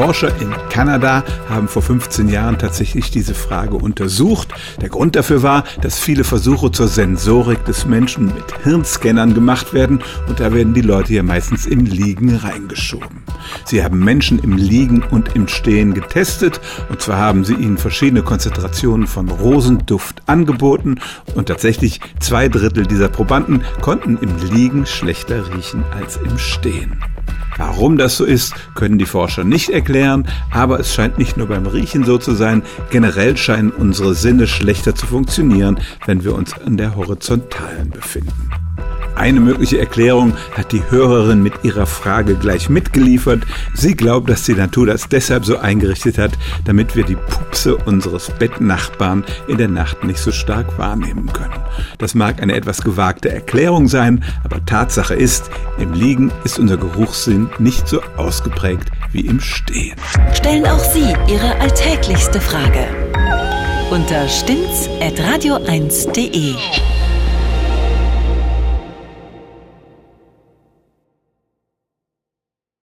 Forscher in Kanada haben vor 15 Jahren tatsächlich diese Frage untersucht. Der Grund dafür war, dass viele Versuche zur Sensorik des Menschen mit Hirnscannern gemacht werden und da werden die Leute ja meistens im Liegen reingeschoben. Sie haben Menschen im Liegen und im Stehen getestet und zwar haben sie ihnen verschiedene Konzentrationen von Rosenduft angeboten und tatsächlich zwei Drittel dieser Probanden konnten im Liegen schlechter riechen als im Stehen. Warum das so ist, können die Forscher nicht erklären, aber es scheint nicht nur beim Riechen so zu sein, generell scheinen unsere Sinne schlechter zu funktionieren, wenn wir uns an der Horizontalen befinden. Eine mögliche Erklärung hat die Hörerin mit ihrer Frage gleich mitgeliefert. Sie glaubt, dass die Natur das deshalb so eingerichtet hat, damit wir die Pupse unseres Bettnachbarn in der Nacht nicht so stark wahrnehmen können. Das mag eine etwas gewagte Erklärung sein, aber Tatsache ist, im Liegen ist unser Geruchssinn nicht so ausgeprägt wie im Stehen. Stellen auch Sie Ihre alltäglichste Frage unter stimmtz.radio1.de.